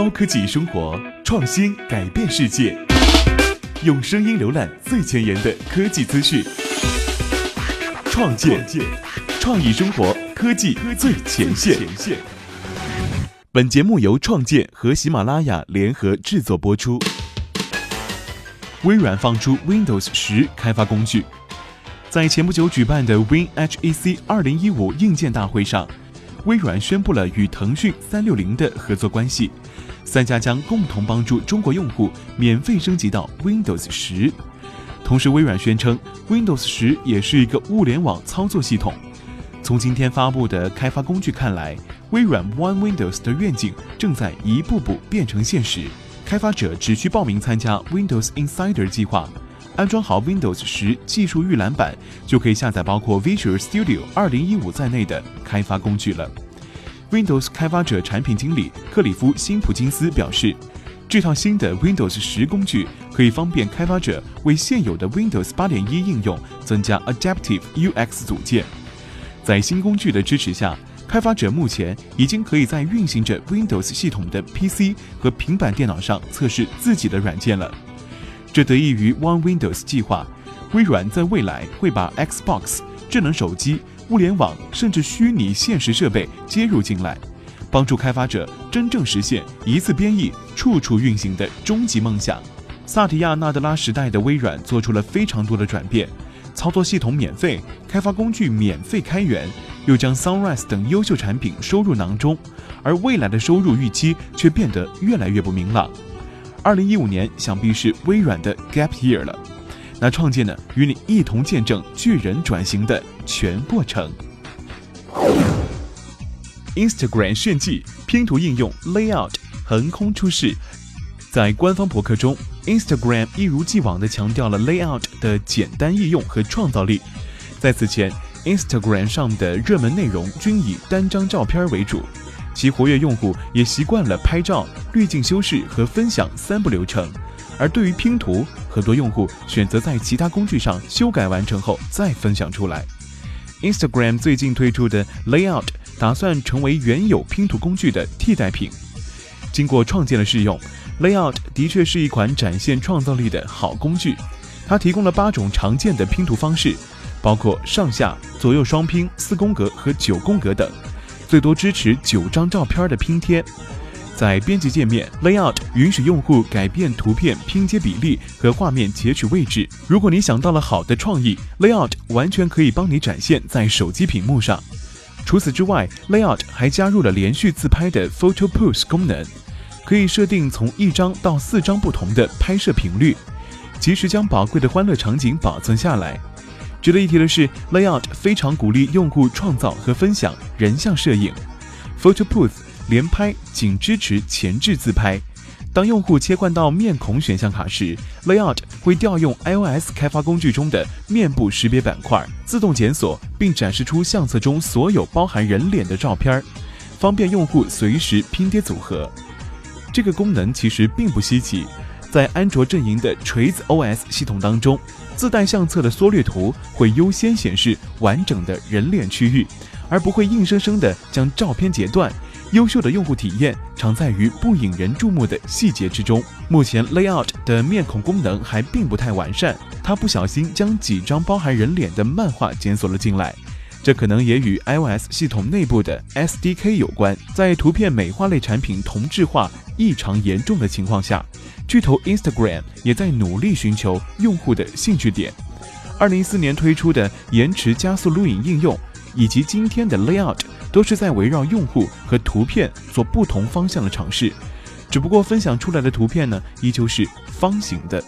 高科技生活，创新改变世界。用声音浏览最前沿的科技资讯，创建创意生活科技最前线。本节目由创建和喜马拉雅联合制作播出。微软放出 Windows 十开发工具，在前不久举办的 WinHEC 二零一五硬件大会上。微软宣布了与腾讯三六零的合作关系，三家将共同帮助中国用户免费升级到 Windows 十。同时，微软宣称 Windows 十也是一个物联网操作系统。从今天发布的开发工具看来，微软 One Windows 的愿景正在一步步变成现实。开发者只需报名参加 Windows Insider 计划。安装好 Windows 十技术预览版，就可以下载包括 Visual Studio 2015在内的开发工具了。Windows 开发者产品经理克里夫·辛普金斯表示，这套新的 Windows 十工具可以方便开发者为现有的 Windows 8.1应用增加 Adaptive UX 组件。在新工具的支持下，开发者目前已经可以在运行着 Windows 系统的 PC 和平板电脑上测试自己的软件了。这得益于 One Windows 计划，微软在未来会把 Xbox、智能手机、物联网甚至虚拟现实设备接入进来，帮助开发者真正实现一次编译、处处运行的终极梦想。萨提亚·纳德拉时代的微软做出了非常多的转变，操作系统免费，开发工具免费开源，又将 Sunrise 等优秀产品收入囊中，而未来的收入预期却变得越来越不明朗。二零一五年想必是微软的 Gap Year 了。那创建呢，与你一同见证巨人转型的全过程。Instagram 炫技，拼图应用 Layout 横空出世。在官方博客中，Instagram 一如既往地强调了 Layout 的简单易用和创造力。在此前，Instagram 上的热门内容均以单张照片为主。其活跃用户也习惯了拍照、滤镜修饰和分享三步流程，而对于拼图，很多用户选择在其他工具上修改完成后再分享出来。Instagram 最近推出的 Layout 打算成为原有拼图工具的替代品。经过创建的试用，Layout 的确是一款展现创造力的好工具。它提供了八种常见的拼图方式，包括上下、左右双拼、四宫格和九宫格等。最多支持九张照片的拼贴，在编辑界面 Layout 允许用户改变图片拼接比例和画面截取位置。如果你想到了好的创意，Layout 完全可以帮你展现在手机屏幕上。除此之外，Layout 还加入了连续自拍的 Photo Push 功能，可以设定从一张到四张不同的拍摄频率，及时将宝贵的欢乐场景保存下来。值得一提的是，Layout 非常鼓励用户创造和分享人像摄影，Photo Pose 连拍仅支持前置自拍。当用户切换到面孔选项卡时，Layout 会调用 iOS 开发工具中的面部识别板块，自动检索并展示出相册中所有包含人脸的照片，方便用户随时拼贴组合。这个功能其实并不稀奇。在安卓阵营的锤子 OS 系统当中，自带相册的缩略图会优先显示完整的人脸区域，而不会硬生生的将照片截断。优秀的用户体验常在于不引人注目的细节之中。目前 Layout 的面孔功能还并不太完善，它不小心将几张包含人脸的漫画检索了进来。这可能也与 iOS 系统内部的 SDK 有关。在图片美化类产品同质化异常严重的情况下，巨头 Instagram 也在努力寻求用户的兴趣点。二零一四年推出的延迟加速录影应用，以及今天的 Layout，都是在围绕用户和图片做不同方向的尝试。只不过分享出来的图片呢，依旧是方形的。